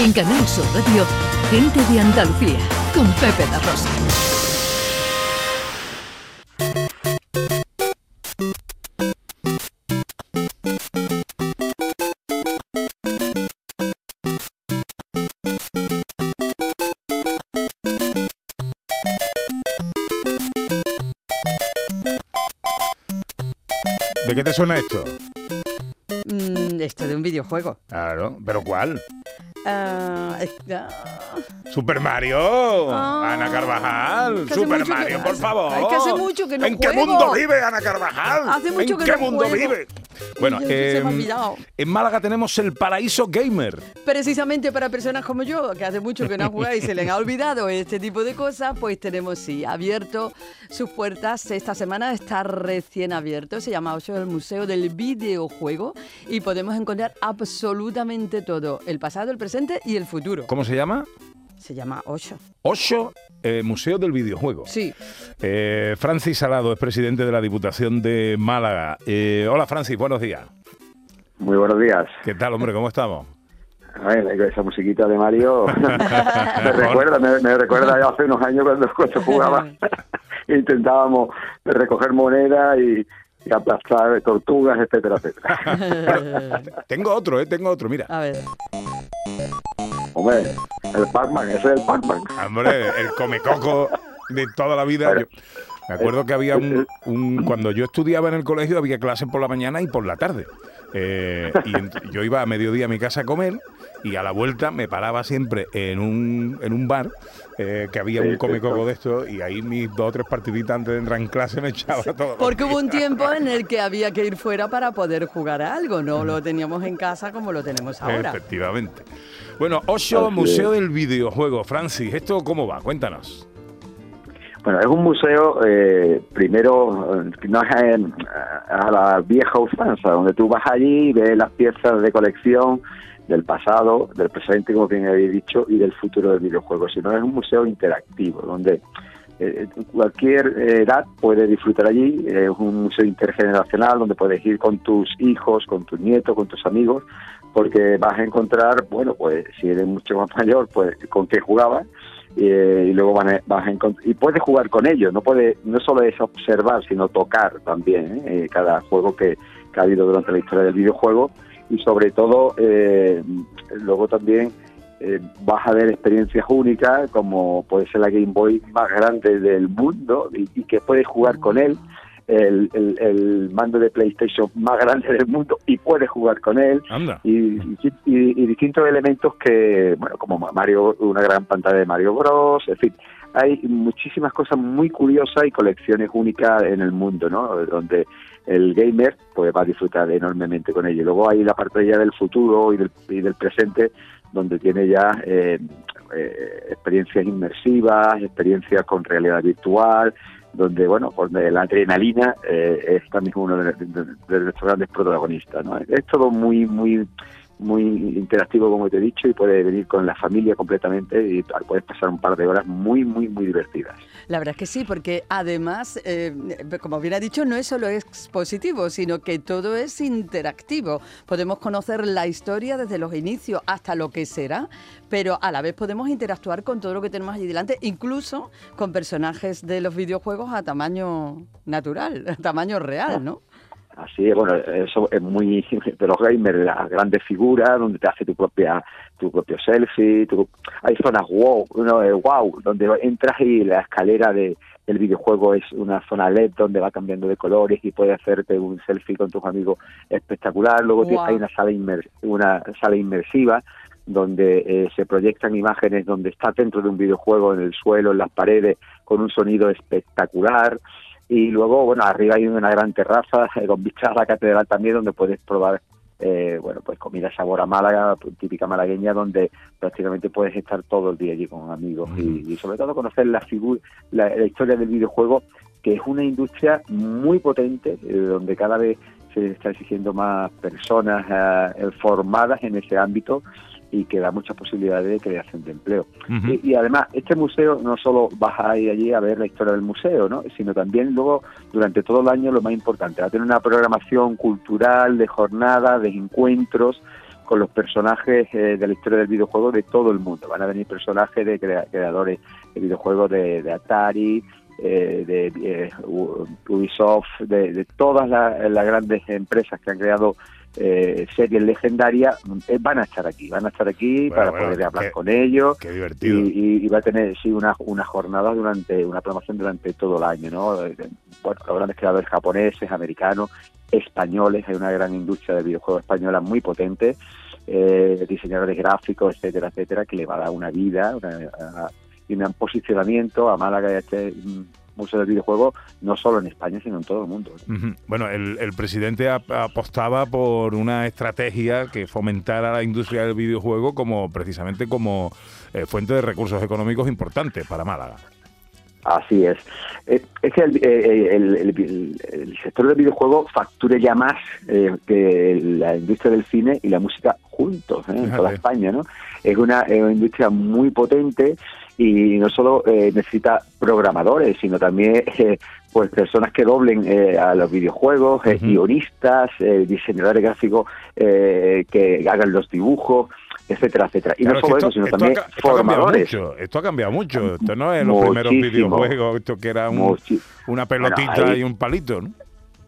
En Canal Sur Radio, Gente de Andalucía, con Pepe La Rosa. ¿De qué te suena esto? Mm, esto de un videojuego. Claro, ¿pero cuál? Ah, es- ah, Super Mario, Ah, Ana Carvajal, Super mucho que- Mario, por favor. ay, que hace mucho que no ¿En qué juego. mundo vive Ana Carvajal? Hace mucho ¿En que qué no mundo juego. vive? Bueno, Ay, se me ha olvidado. en Málaga tenemos el Paraíso Gamer. Precisamente para personas como yo, que hace mucho que no jugáis y se les ha olvidado este tipo de cosas, pues tenemos sí, abierto sus puertas. Esta semana está recién abierto, se llama Ocho el Museo del Videojuego y podemos encontrar absolutamente todo, el pasado, el presente y el futuro. ¿Cómo se llama? Se llama Ocho. Ocho eh, Museo del Videojuego. Sí. Eh, Francis Salado es presidente de la Diputación de Málaga. Eh, hola Francis, buenos días. Muy buenos días. ¿Qué tal, hombre? ¿Cómo estamos? Ay, esa musiquita de Mario me recuerda, me, me recuerda ya hace unos años cuando, cuando jugaba. Intentábamos recoger moneda y, y aplastar tortugas, etcétera, etcétera. Tengo otro, ¿eh? Tengo otro, mira. A ver. Hombre, el Pac-Man, ese es el Pac-Man. Hombre, el comecoco de toda la vida. Yo- me acuerdo que había un, un- Cuando yo estudiaba en el colegio había clases por la mañana y por la tarde. Eh, y yo iba a mediodía a mi casa a comer y a la vuelta me paraba siempre en un, en un bar eh, que había Sí, un sí. de esto y ahí mis dos o tres partiditas antes de entrar en clase me echaba todo. Porque hubo un tiempo en el que había que ir fuera para poder jugar a algo, no lo teníamos en casa como lo tenemos ahora. Efectivamente. Bueno, Osho, Museo del Videojuego. Francis, ¿esto cómo va? Cuéntanos. Bueno, es un museo, eh, primero, eh, no es en- a la vieja usanza, donde tú vas allí y ves las piezas de colección del pasado, del presente, como bien habéis dicho, y del futuro del videojuego, sino es un museo interactivo, donde eh, cualquier eh, edad puede disfrutar allí, es un museo intergeneracional donde puedes ir con tus hijos, con tus nietos, con tus amigos, porque vas a encontrar, bueno, pues si eres mucho más mayor, pues con qué jugabas, eh, y luego van a- vas a y puedes jugar con ellos no puede no solo es observar sino tocar también. Eh, cada juego que, que ha habido durante la historia del videojuego y sobre todo eh, luego también eh, vas a ver experiencias únicas como puede ser la Game Boy más grande del mundo y, y que puedes jugar con él el, el- el mando de PlayStation más grande del mundo y puedes jugar con él y, y- y distintos elementos que, bueno, como Mario, una gran pantalla de Mario Bros, en fin, hay muchísimas cosas muy curiosas y colecciones únicas en el mundo, ¿no? Donde el gamer pues va a disfrutar enormemente con ello. Luego hay la parte ya del futuro y del, y del presente, donde tiene ya eh, eh, experiencias inmersivas, experiencias con realidad virtual, donde, bueno, donde la adrenalina eh, es también uno de, de- de nuestros grandes protagonistas, ¿no? Es todo muy, muy muy interactivo como te he dicho y puede venir con la familia completamente y puedes pasar un par de horas muy muy muy divertidas La verdad es que sí, porque además, eh, como bien ha dicho, no es solo expositivo, sino que todo es interactivo. Podemos conocer la historia desde los inicios hasta lo que será, pero a la vez podemos interactuar con todo lo que tenemos allí delante, incluso con personajes de los videojuegos a tamaño natural, a tamaño real, ¿no? Así es, bueno, eso es muy de los gamers, las grandes figuras donde te hace tu propia tu propio selfie, tu- hay zonas wow, uno, wow, donde entras y la escalera de, del videojuego es una zona LED donde va cambiando de colores y puedes hacerte un selfie con tus amigos espectacular. Luego tienes- hay una sala inmer- una sala inmersiva donde eh, se proyectan imágenes donde está dentro de un videojuego en el suelo, en las paredes, con un sonido espectacular. Y luego, bueno, arriba hay una gran terraza eh, con vistas a la catedral también, donde puedes probar, eh, bueno, pues comida sabor a Málaga, pues, típica malagueña, donde prácticamente puedes estar todo el día allí con amigos y, y sobre todo conocer la figura, la, la historia del videojuego, que es una industria muy potente, eh, donde cada vez se está exigiendo más personas eh, formadas en ese ámbito y que da muchas posibilidades de creación de empleo. Y, y además, este museo no solo vas a ir allí a ver la historia del museo, ¿no? sino también luego, durante todo el año, lo más importante, va a tener una programación cultural, de jornadas, de encuentros, con los personajes eh, de la historia del videojuego de todo el mundo. Van a venir personajes de creadores de videojuegos de, Atari, eh, de eh, Ubisoft, de, todas las grandes empresas que han creado eh, series legendarias eh, van a estar aquí, van a estar aquí para poder hablar con ellos. Qué divertido. Y, va a tener sí una, una jornada durante, una programación durante todo el año, ¿no? Eh, bueno, los grandes creadores japoneses, americanos, españoles, hay una gran industria de videojuegos española muy potente, eh, diseñadores gráficos, etcétera, etcétera, que le va a dar una vida y un posicionamiento a Málaga y a este Museo del Videojuego, no solo en España, sino en todo el mundo. Bueno, el, presidente apostaba por una estrategia que fomentara la industria del videojuego como precisamente como eh, fuente de recursos económicos importantes para Málaga. Así es. Eh, es que eh, el, sector del videojuego facture ya más que la industria del cine y la música juntos en toda España, ¿no? Es una, es una industria muy potente y no solo eh, necesita programadores, sino también eh, pues personas que doblen eh, a los videojuegos, guionistas, diseñadores gráficos que hagan los dibujos etcétera, etcétera. Y no solo eso, sino también formadores. esto ha cambiado mucho. Esto no es los primeros videojuegos, esto que era una pelotita y un palito, ¿no?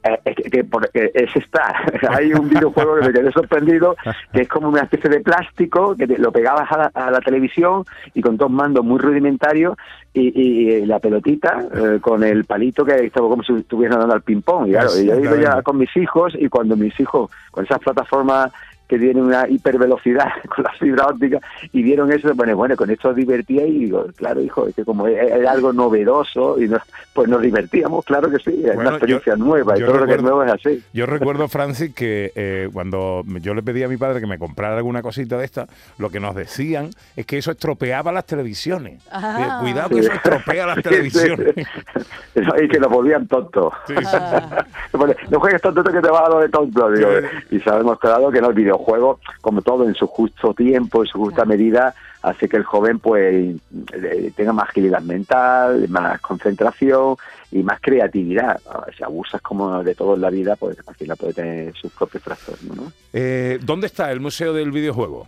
Eh, es que, porque es está. Hay un videojuego que me quedé sorprendido, que es como una especie de plástico que lo pegabas a la, televisión y con dos mandos muy rudimentarios y, la pelotita eh, con el palito que estaba como si estuvieran dando al ping-pong. Y claro, yo he ido ya con mis hijos y cuando mis hijos, con esas plataformas que tiene una hipervelocidad con la fibra óptica y vieron eso, bueno, bueno, con esto os divertía y digo, claro, hijo, es que como era algo novedoso y pues nos divertíamos, claro que sí, es una experiencia nueva y todo lo que es nuevo es así. Yo recuerdo, Francis, que eh, cuando yo le pedí a mi padre que me comprara alguna cosita de esta, lo que nos decían es que eso estropeaba las televisiones. Ah. Cuidado que eso estropea las televisiones. y que nos volvían tontos. no juegues tonto que te va a dar de tonto. Digo, y se ha demostrado que no, el video juego, como todo, en su justo tiempo, en su justa medida, hace que el joven pues tenga más agilidad mental, más concentración y más creatividad. Si abusas como de todo en la vida, pues al final puede tener sus propios trastornos. ¿no? Eh, ¿Dónde está el Museo del Videojuego?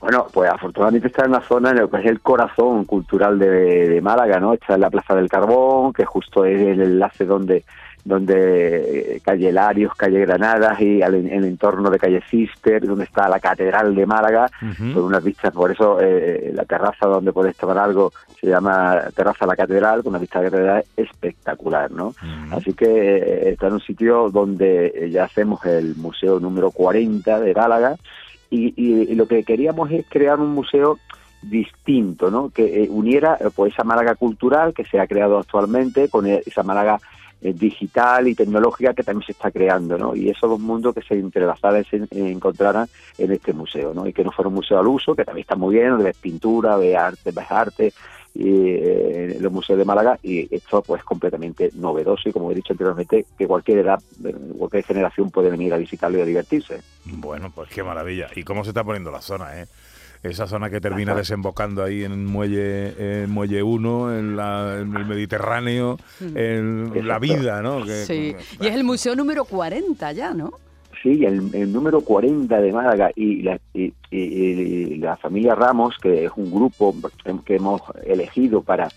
Bueno, pues afortunadamente está en la zona en lo que es el corazón cultural de, de Málaga, ¿no? Está en la Plaza del Carbón, que justo es el enlace donde donde eh, calle Larios, calle Granadas y en el entorno de calle Cister, donde está la Catedral de Málaga, con unas vistas, por eso eh, la terraza donde puedes tomar algo se llama Terraza la Catedral, con una vista de la catedral espectacular, ¿no? Así que eh, está en un sitio donde ya hacemos el museo número 40 de Málaga y, y, lo que queríamos es crear un museo distinto, ¿no? Que uniera pues esa Málaga cultural que se ha creado actualmente con esa Málaga eh, digital y tecnológica que también se está creando, ¿no? Y esos dos mundos que se entrelazaran se encontraran en este museo, ¿no? Y que no fuera un museo al uso, que también está muy bien, de pintura, de arte, ves arte, y eh, los museos de Málaga y esto pues completamente novedoso y como he dicho anteriormente que cualquier edad, cualquier generación puede venir a visitarlo y a divertirse. Bueno, pues qué maravilla. ¿Y cómo se está poniendo la zona, eh? Esa zona que termina desembocando ahí en el muelle, muelle 1, en, el Mediterráneo, en la vida, ¿no? sí, y es el museo número 40 ya, ¿no? Sí, el, número 40 de Málaga. Y la, y, la familia Ramos, que es un grupo que hemos elegido para,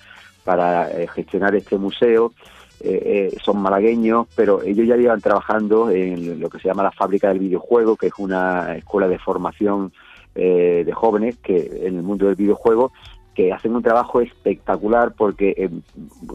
para eh, gestionar este museo, eh, eh, son malagueños, pero ellos ya llevan trabajando en lo que se llama la fábrica del videojuego, que es una escuela de formación eh, de jóvenes que en el mundo del videojuego que hacen un trabajo espectacular porque eh,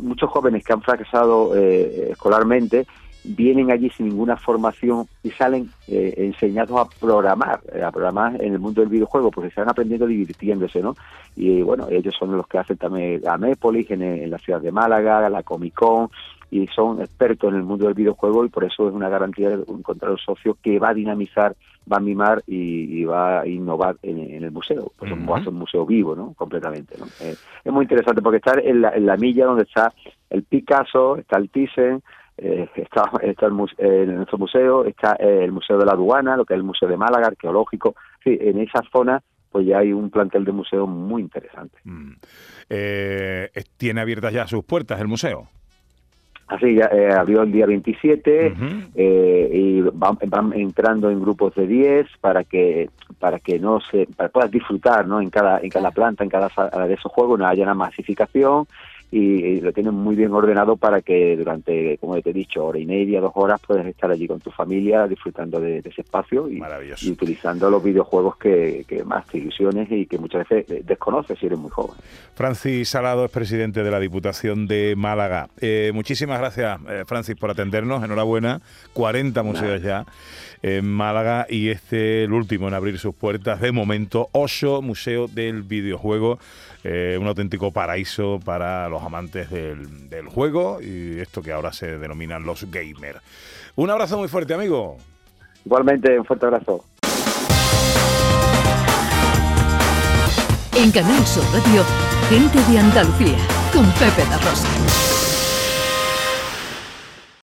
muchos jóvenes que han fracasado eh, escolarmente vienen allí sin ninguna formación y salen enseñados a programar, a programar en el mundo del videojuego, porque están aprendiendo divirtiéndose, ¿no? Y bueno, ellos son los que hacen también la Mépolis en, en la ciudad de Málaga, la Comic Con, y son expertos en el mundo del videojuego y por eso es una garantía de encontrar un socio que va a dinamizar, va a mimar y, va a innovar en, el museo. Pues va a ser un museo vivo, ¿no? Completamente, ¿no? Eh, es muy interesante porque está en la, milla donde está el Picasso, está el Thyssen, eh, está, está el, eh, en nuestro museo, está el Museo de la Aduana, lo que es el Museo de Málaga, arqueológico. Sí, en esa zona pues ya hay un plantel de museo muy interesante. Mm. ¿Tiene abiertas ya sus puertas el museo? Así, ya, eh, abrió el día 27 eh, y van, entrando en grupos de 10 para que para que no se para puedas disfrutar no en cada en cada planta en cada sala de esos juegos no haya una masificación y, lo tienen muy bien ordenado para que durante, como te he dicho, hora y media, dos horas puedes estar allí con tu familia disfrutando de, ese espacio y, utilizando los videojuegos que, más te ilusiones y que muchas veces eh, desconoces si eres muy joven. Francis Salado es presidente de la Diputación de Málaga. Eh, muchísimas gracias, eh, Francis, por atendernos. Enhorabuena. 40 museos ya en Málaga y este el último en abrir sus puertas de momento, Oso, Museo del Videojuego, eh, un auténtico paraíso para los amantes del, del juego y esto que ahora se denominan los gamers. Un abrazo muy fuerte, amigo. Igualmente, un fuerte abrazo. En Canal Sur Radio, gente de Andalucía, con Pepe La Rosa.